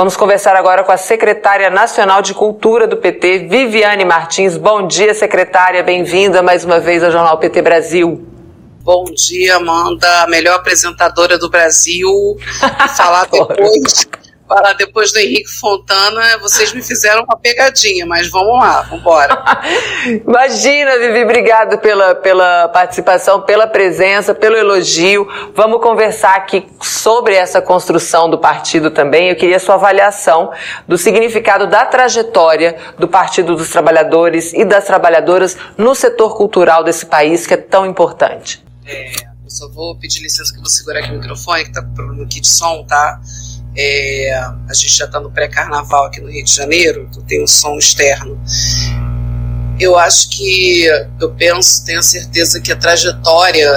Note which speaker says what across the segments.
Speaker 1: Vamos conversar agora com a secretária nacional de Cultura do PT, Viviane Martins. Bom dia, secretária. Bem-vinda mais uma vez ao Jornal PT Brasil.
Speaker 2: Bom dia, Amanda, a melhor apresentadora do Brasil. falar depois falar depois do Henrique Fontana, vocês me fizeram uma pegadinha, mas vamos lá, vamos embora.
Speaker 1: Imagina, Vivi, obrigado pela, pela participação, pela presença, pelo elogio. Vamos conversar aqui sobre essa construção do partido também. Eu queria sua avaliação do significado da trajetória do Partido dos Trabalhadores e das Trabalhadoras no setor cultural desse país que é tão importante.
Speaker 2: É, eu só vou pedir licença que eu vou segurar aqui o microfone, que tá com problema aqui de som, tá? É, a gente já está no pré-carnaval aqui no Rio de Janeiro, então tem um som externo. Eu acho que, eu penso, tenho certeza que a trajetória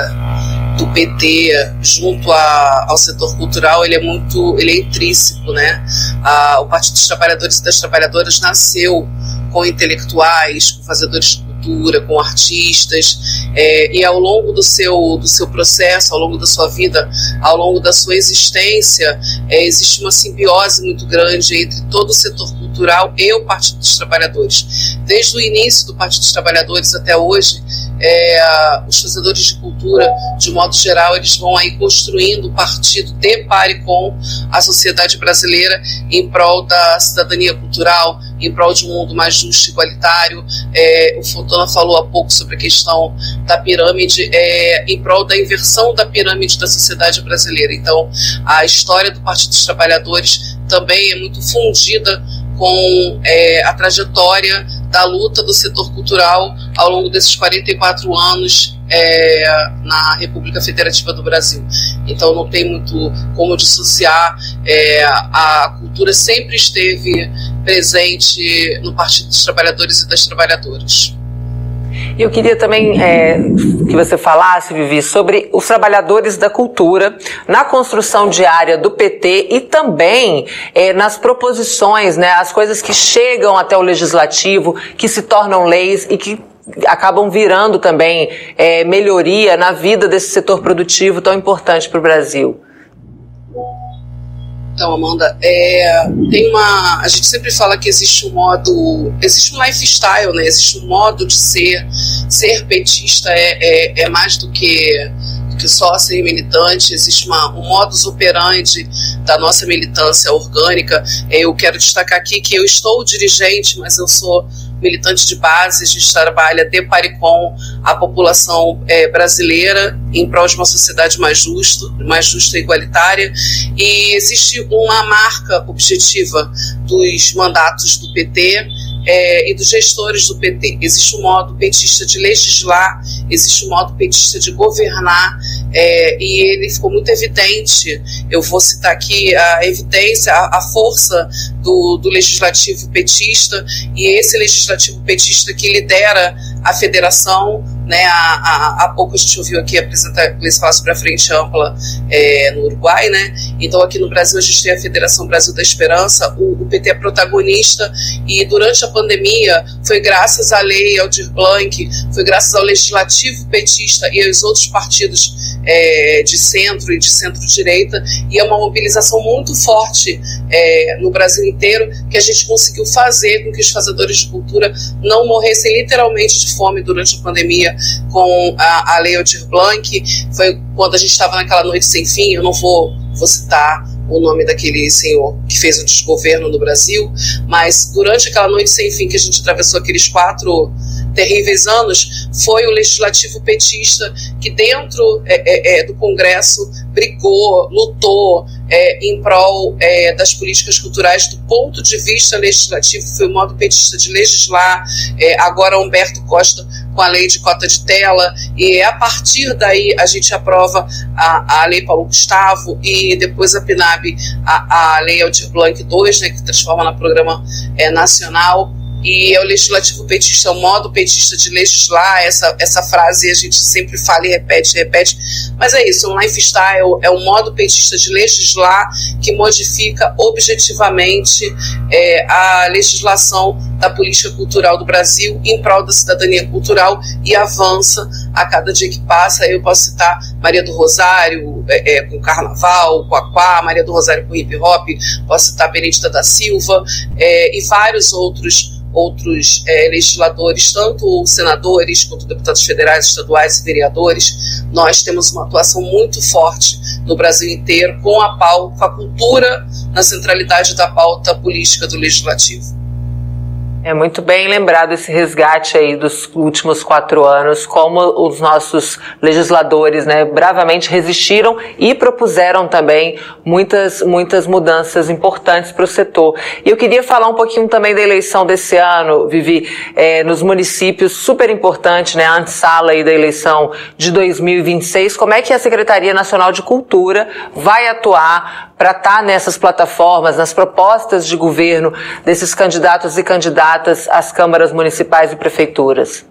Speaker 2: do PT junto a, ao setor cultural ele é muito ele é intrínseco né a, o Partido dos Trabalhadores e das Trabalhadoras nasceu com intelectuais com fazedores cultura, com artistas, é, e ao longo do seu, do seu processo, ao longo da sua vida, ao longo da sua existência, é, existe uma simbiose muito grande entre todo o setor cultural e o Partido dos Trabalhadores. Desde o início do Partido dos Trabalhadores até hoje, é, os fazedores de cultura, de modo geral, eles vão aí construindo o partido de pare com a sociedade brasileira em prol da cidadania cultural, em prol de um mundo mais justo e igualitário. É, o Fontana falou há pouco sobre a questão da pirâmide, é, em prol da inversão da pirâmide da sociedade brasileira. Então, a história do Partido dos Trabalhadores também é muito fundida com é, a trajetória da luta do setor cultural ao longo desses 44 anos é, na República Federativa do Brasil. Então não tem muito como dissociar. É, a cultura sempre esteve presente no Partido dos Trabalhadores e das Trabalhadoras.
Speaker 1: Eu queria também é, que você falasse, Vivi, sobre os trabalhadores da cultura na construção diária do PT e também é, nas proposições, né, as coisas que chegam até o legislativo, que se tornam leis e que acabam virando também é, melhoria na vida desse setor produtivo tão importante para o Brasil.
Speaker 2: Então, Amanda, é, tem uma. A gente sempre fala que existe um modo. Existe um lifestyle, né? Existe um modo de ser. Ser petista é, é, é mais do que, que só ser militante. Existe uma, um modus operandi da nossa militância orgânica. Eu quero destacar aqui que eu estou dirigente, mas eu sou militante de base, a gente trabalha de pare com a população é, brasileira em prol de uma sociedade mais justa, mais justa e igualitária. E existe uma marca objetiva dos mandatos do PT é, e dos gestores do PT. Existe um modo petista de legislar, existe um modo petista de governar, é, e ele ficou muito evidente. Eu vou citar aqui a evidência, a, a força do, do, legislativo petista, e esse legislativo petista que lidera a federação. Né, há, há, pouco a gente ouviu aqui apresentar eles falar sobre a frente ampla é, no Uruguai, né? Então aqui no Brasil a gente tem a Federação Brasil da Esperança, o, o PT é protagonista e durante a pandemia foi graças à lei Aldir Blanc, foi graças ao legislativo petista e aos outros partidos é, de centro e de centro-direita e é uma mobilização muito forte é, no Brasil inteiro que a gente conseguiu fazer com que os fazedores de cultura não morressem literalmente de fome durante a pandemia com a, a Lei Aldir Blanc. Foi quando a gente estava naquela noite sem fim, eu não vou, vou citar o nome daquele senhor que fez o desgoverno no Brasil, mas durante aquela noite sem fim que a gente atravessou aqueles quatro terríveis anos, foi o legislativo petista que dentro é, é, é do Congresso brigou, lutou é, em prol é, das políticas culturais do ponto de vista legislativo, foi o modo petista de legislar, é, agora Humberto Costa com a lei de cota de tela, e a partir daí a gente aprova a, a lei Paulo Gustavo e depois a PNAB, a, a lei Aldir Blanc II, né, que transforma no programa nacional e é o legislativo petista, é o modo petista de legislar, essa, essa frase a gente sempre fala e repete, repete, mas é isso, o lifestyle é o modo petista de legislar que modifica objetivamente é, a legislação da política cultural do Brasil em prol da cidadania cultural e avança a cada dia que passa. Eu posso citar Maria do Rosário é, é, com Carnaval, com Aquá, Maria do Rosário com Hip Hop, posso citar Benedita da Silva é, e vários outros outros é, legisladores, tanto senadores quanto deputados federais, estaduais e vereadores. Nós temos uma atuação muito forte no Brasil inteiro com a pauta, com a cultura na centralidade da pauta política do legislativo.
Speaker 1: É muito bem lembrado esse resgate aí dos últimos quatro anos, como os nossos legisladores, né, bravamente resistiram e propuseram também muitas, muitas mudanças importantes para o setor. E eu queria falar um pouquinho também da eleição desse ano, Vivi, é, nos municípios, super importante, né, a antessala aí da eleição de 2026. Como é que a Secretaria Nacional de Cultura vai atuar para estar tá nessas plataformas, nas propostas de governo desses candidatos e candidatas às câmaras municipais e prefeituras?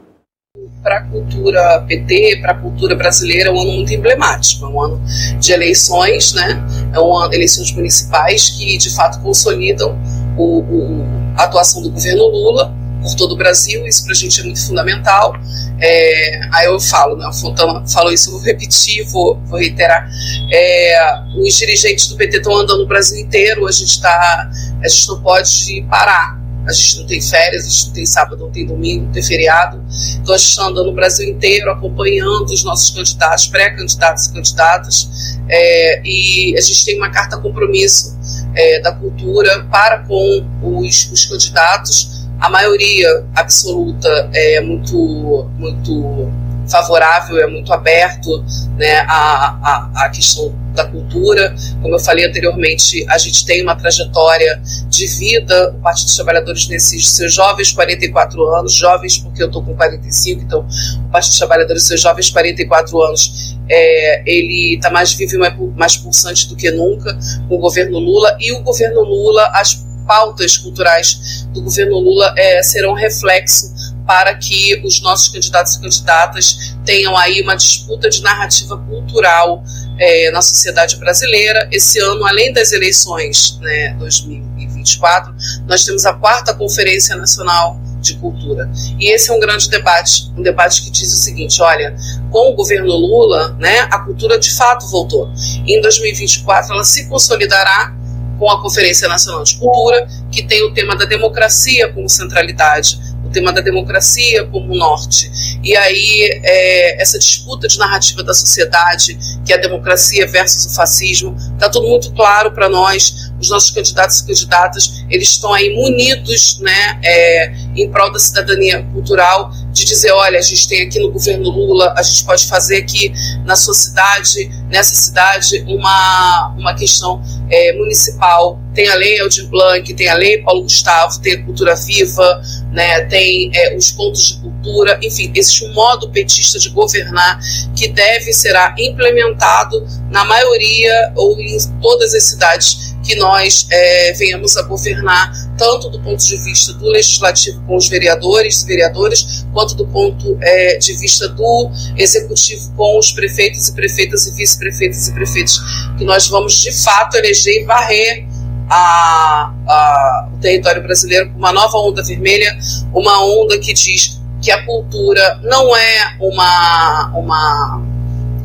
Speaker 2: Para a cultura PT, para a cultura brasileira, é um ano muito emblemático. É um ano de eleições, né? É um ano, eleições municipais que de fato consolidam o, o, a atuação do governo Lula por todo o Brasil, isso para a gente é muito fundamental. É, aí eu falo, né, Fontana falou isso, eu vou repetir, vou, vou reiterar. É, os dirigentes do PT estão andando no Brasil inteiro, a gente, tá, a gente não pode parar. A gente não tem férias, a gente não tem sábado, não tem domingo, não tem feriado. Então a gente está andando no Brasil inteiro, acompanhando os nossos candidatos, pré-candidatos e candidatas. É, e a gente tem uma carta compromisso é, da cultura para com os, os candidatos a maioria absoluta é muito, muito favorável, é muito aberto né, à, à questão da cultura. Como eu falei anteriormente, a gente tem uma trajetória de vida, o Partido dos Trabalhadores nesses seus jovens 44 anos, jovens porque eu estou com 45, então o Partido dos Trabalhadores seus jovens 44 anos, é, ele está mais vivo e mais pulsante do que nunca com o governo Lula, e o governo Lula, as pautas culturais do governo Lula é, serão reflexo para que os nossos candidatos e candidatas tenham aí uma disputa de narrativa cultural é, na sociedade brasileira. Esse ano, além das eleições né, 2024, nós temos a quarta Conferência Nacional de Cultura. E esse é um grande debate, um debate que diz o seguinte: olha, com o governo Lula, né, a cultura de fato voltou. Em 2024, ela se consolidará com a Conferência Nacional de Cultura, que tem o tema da democracia como centralidade, o tema da democracia como norte. E aí, é, essa disputa de narrativa da sociedade, que é a democracia versus o fascismo, está tudo muito claro para nós. Os nossos candidatos e candidatas, eles estão aí munidos, né, é, em prol da cidadania cultural, de dizer, olha, a gente tem aqui no governo Lula, a gente pode fazer aqui na sua cidade, nessa cidade, uma, uma questão é, municipal. Tem a lei Aldir Blanc, tem a lei Paulo Gustavo, tem a cultura viva, né, tem é, os pontos de cultura, enfim, existe um modo petista de governar que deve será implementado na maioria ou em todas as cidades que nós é, venhamos a governar, tanto do ponto de vista do legislativo com os vereadores e vereadoras, quanto do ponto é, de vista do executivo com os prefeitos e prefeitas e vice-prefeitos e prefeitos, que nós vamos de fato eleger e varrer a, a, o território brasileiro com uma nova onda vermelha, uma onda que diz que a cultura não é uma, uma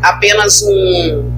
Speaker 2: apenas um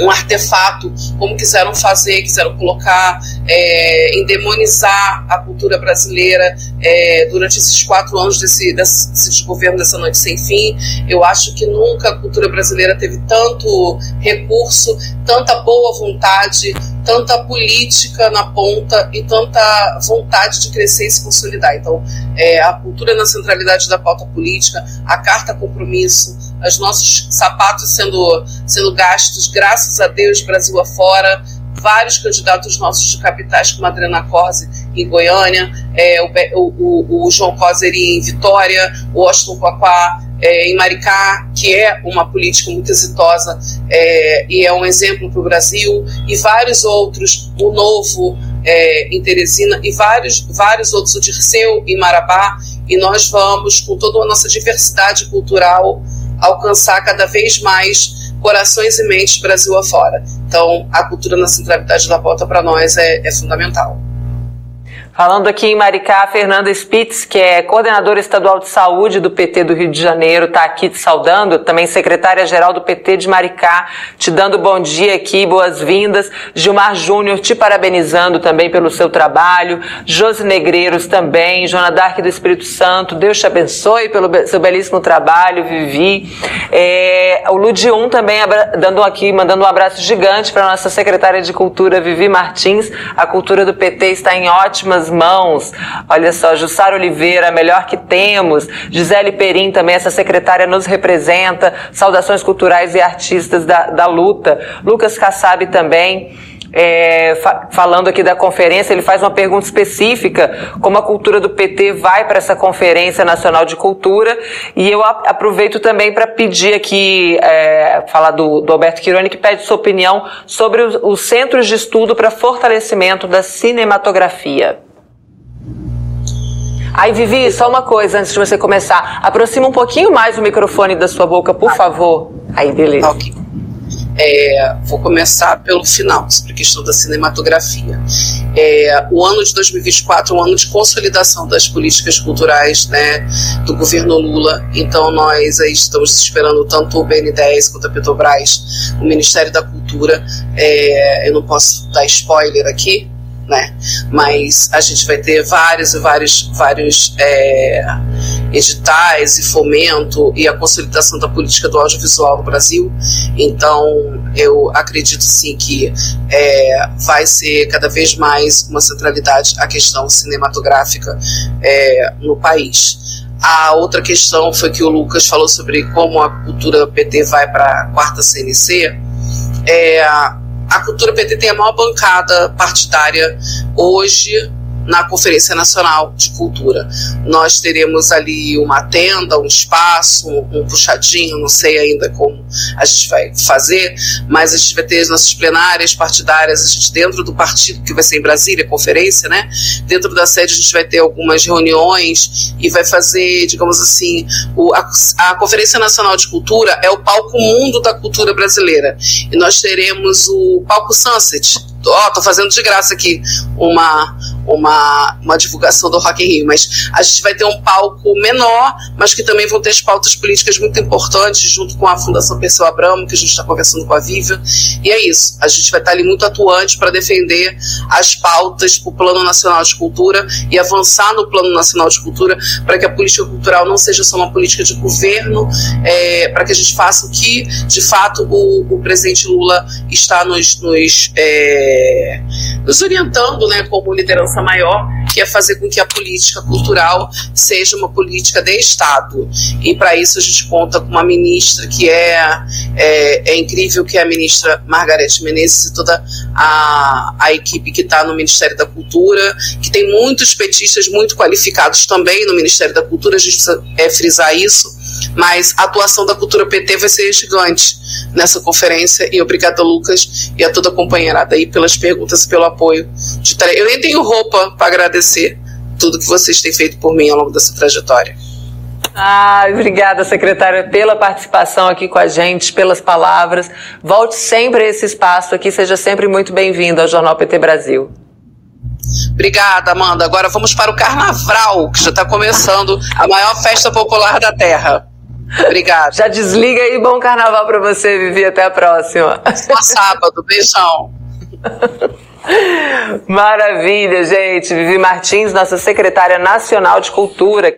Speaker 2: um artefato, como quiseram fazer, quiseram colocar, é, endemonizar a cultura brasileira é, durante esses quatro anos desse, desse, governo dessa noite sem fim. Eu acho que nunca a cultura brasileira teve tanto recurso, tanta boa vontade, tanta política na ponta e tanta vontade de crescer e se consolidar. Então, é, a cultura na centralidade da pauta política, a carta compromisso, os nossos sapatos sendo, sendo gastos, graças a Deus, Brasil afora, vários candidatos nossos de capitais, como a Adriana Corse em Goiânia, é, o, o, o, João Coser em Vitória, o Washington Quaquá é, em Maricá, que é uma política muito exitosa é, e é um exemplo para o Brasil, e vários outros, o Novo é, em Teresina, e vários, vários outros, o Dirceu em Marabá, e nós vamos, com toda a nossa diversidade cultural, alcançar cada vez mais corações e mentes Brasil afora. Então, a cultura na centralidade da pauta para nós é, é fundamental.
Speaker 1: Falando aqui em Maricá, Fernanda Spitz, que é coordenadora estadual de saúde do PT do Rio de Janeiro, está aqui te saudando, também secretária-geral do PT de Maricá, te dando bom dia aqui, boas-vindas. Gilmar Júnior te parabenizando também pelo seu trabalho. Josi Negreiros também, Jona Dark do Espírito Santo, Deus te abençoe pelo seu belíssimo trabalho, Vivi. É, o Ludium também dando aqui, mandando um abraço gigante para nossa secretária de Cultura, Vivi Martins. A cultura do PT está em ótimas nossas mãos. Olha só, Jussara Oliveira, a melhor que temos. Gisele Perim também, essa secretária nos representa. Saudações culturais e artistas da, da luta. Lucas Kassab também. É, fa falando aqui da conferência, ele faz uma pergunta específica, como a cultura do PT vai para essa Conferência Nacional de Cultura, e eu aproveito também para pedir aqui, é, falar do, do, Alberto Quironi, que pede sua opinião sobre os, os centros de estudo para fortalecimento da cinematografia. Aí, Vivi, só uma coisa antes de você começar. Aproxima um pouquinho mais o microfone da sua boca, por favor. Aí, beleza.
Speaker 2: Ok. É, vou começar pelo final, sobre a questão da cinematografia. É, o ano de 2024 é um ano de consolidação das políticas culturais né, do governo Lula, então nós aí estamos esperando tanto o BN10 quanto a Petrobras, o Ministério da Cultura. É, eu não posso dar spoiler aqui, né? Mas a gente vai ter vários e vários, vários é, editais e fomento e a consolidação da política do audiovisual no Brasil. Então, eu acredito sim que é, vai ser cada vez mais uma centralidade a questão cinematográfica é, no país. A outra questão foi que o Lucas falou sobre como a cultura PT vai para a quarta CNC. É, a cultura PT tem a maior bancada partidária hoje na Conferência Nacional de Cultura. Nós teremos ali uma tenda, um espaço, um, puxadinho, não sei ainda como a gente vai fazer, mas a gente vai ter as nossas plenárias partidárias, a gente dentro do partido, que vai ser em Brasília, conferência, né? Dentro da sede a gente vai ter algumas reuniões e vai fazer, digamos assim, o, a, a Conferência Nacional de Cultura é o palco mundo da cultura brasileira. E nós teremos o palco Sunset, ó, tô fazendo de graça aqui uma, uma, uma divulgação do Rock in Rio, mas a gente vai ter um palco menor, mas que também vão ter as pautas políticas muito importantes, junto com a Fundação Perseu Abramo, que a gente está conversando com a Vivian, e é isso, a gente vai estar tá ali muito atuante para defender as pautas para o Plano Nacional de Cultura e avançar no Plano Nacional de Cultura para que a política cultural não seja só uma política de governo, é, para que a gente faça o que, de fato, o, o presidente Lula está nos, nos é, nos orientando né, como liderança maior, que é fazer com que a política cultural seja uma política de Estado. E para isso a gente conta com uma ministra que é, é, é incrível, que é a ministra Margarete Menezes e toda a, a equipe que está no Ministério da Cultura, que tem muitos petistas muito qualificados também no Ministério da Cultura, a gente precisa é, frisar isso mas a atuação da cultura PT vai ser gigante nessa conferência e obrigada Lucas e a toda a companheirada aí pelas perguntas e pelo apoio. Eu nem tenho roupa para agradecer tudo que vocês têm feito por mim ao longo dessa trajetória.
Speaker 1: Ah, obrigada, secretária, pela participação aqui com a gente, pelas palavras. Volte sempre a esse espaço aqui, seja sempre muito bem-vindo ao Jornal PT Brasil.
Speaker 2: Obrigada, Amanda. Agora vamos para o Carnaval, que já está começando a maior festa popular da Terra. Obrigada.
Speaker 1: Já desliga aí, bom carnaval para você, Vivi. Até a próxima.
Speaker 2: Só sábado. Beijão.
Speaker 1: Maravilha, gente. Vivi Martins, nossa secretária nacional de cultura.